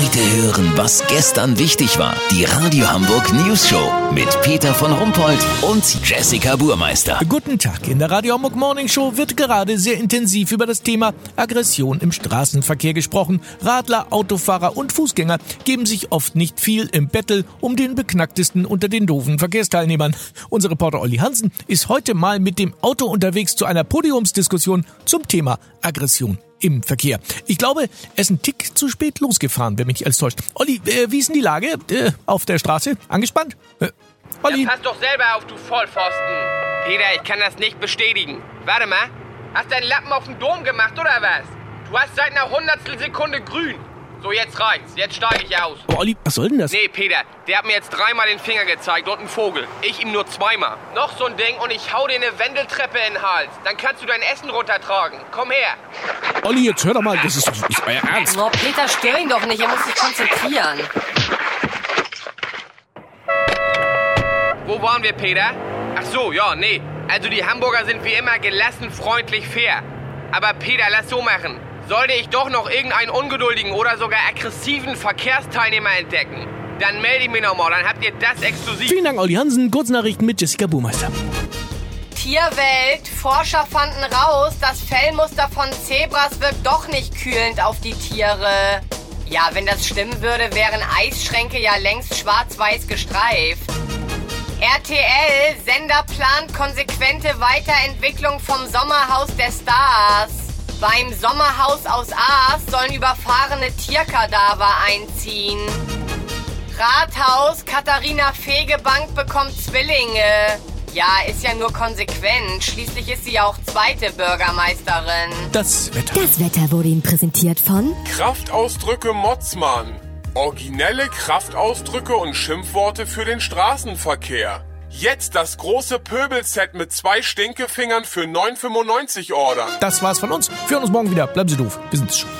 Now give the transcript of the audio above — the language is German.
Heute hören, was gestern wichtig war. Die Radio Hamburg News Show mit Peter von Rumpold und Jessica Burmeister. Guten Tag. In der Radio Hamburg Morning Show wird gerade sehr intensiv über das Thema Aggression im Straßenverkehr gesprochen. Radler, Autofahrer und Fußgänger geben sich oft nicht viel im Battle um den beknacktesten unter den doofen Verkehrsteilnehmern. Unser Reporter Olli Hansen ist heute mal mit dem Auto unterwegs zu einer Podiumsdiskussion zum Thema Aggression im Verkehr. Ich glaube, er ist ein Tick zu spät losgefahren, wenn mich nicht alles täuscht. Olli, äh, wie ist denn die Lage äh, auf der Straße? Angespannt? Äh, Olli? Ja, pass doch selber auf, du Vollpfosten. Peter, ich kann das nicht bestätigen. Warte mal. Hast du einen Lappen auf den Dom gemacht, oder was? Du hast seit einer Hundertstel Sekunde grün. So, jetzt reicht's. Jetzt steige ich aus. Oh, Olli, was soll denn das? Nee, Peter, der hat mir jetzt dreimal den Finger gezeigt und einen Vogel. Ich ihm nur zweimal. Noch so ein Ding und ich hau dir eine Wendeltreppe in den Hals. Dann kannst du dein Essen runtertragen. Komm her. Olli, jetzt hör doch mal, das ist doch nicht euer Ernst. Oh, Peter, stör ihn doch nicht. Er muss sich konzentrieren. Wo waren wir, Peter? Ach so, ja, nee. Also die Hamburger sind wie immer gelassen, freundlich, fair. Aber Peter, lass so machen. Sollte ich doch noch irgendeinen ungeduldigen oder sogar aggressiven Verkehrsteilnehmer entdecken, dann melde ich mich nochmal, dann habt ihr das exklusiv. Vielen Dank, Olli Hansen. Kurznachrichten mit Jessica Burmeister. Tierwelt. Forscher fanden raus, das Fellmuster von Zebras wirkt doch nicht kühlend auf die Tiere. Ja, wenn das stimmen würde, wären Eisschränke ja längst schwarz-weiß gestreift. RTL, Sender plant konsequente Weiterentwicklung vom Sommerhaus der Stars. Beim Sommerhaus aus Aas sollen überfahrene Tierkadaver einziehen. Rathaus, Katharina Fegebank bekommt Zwillinge. Ja, ist ja nur konsequent. Schließlich ist sie ja auch zweite Bürgermeisterin. Das Wetter. Das Wetter wurde Ihnen präsentiert von Kraftausdrücke Motzmann. Originelle Kraftausdrücke und Schimpfworte für den Straßenverkehr. Jetzt das große Pöbelset mit zwei Stinkefingern für 9,95 ordern. Das war's von uns. Wir hören uns morgen wieder. Bleiben Sie doof. Wir sind's schon.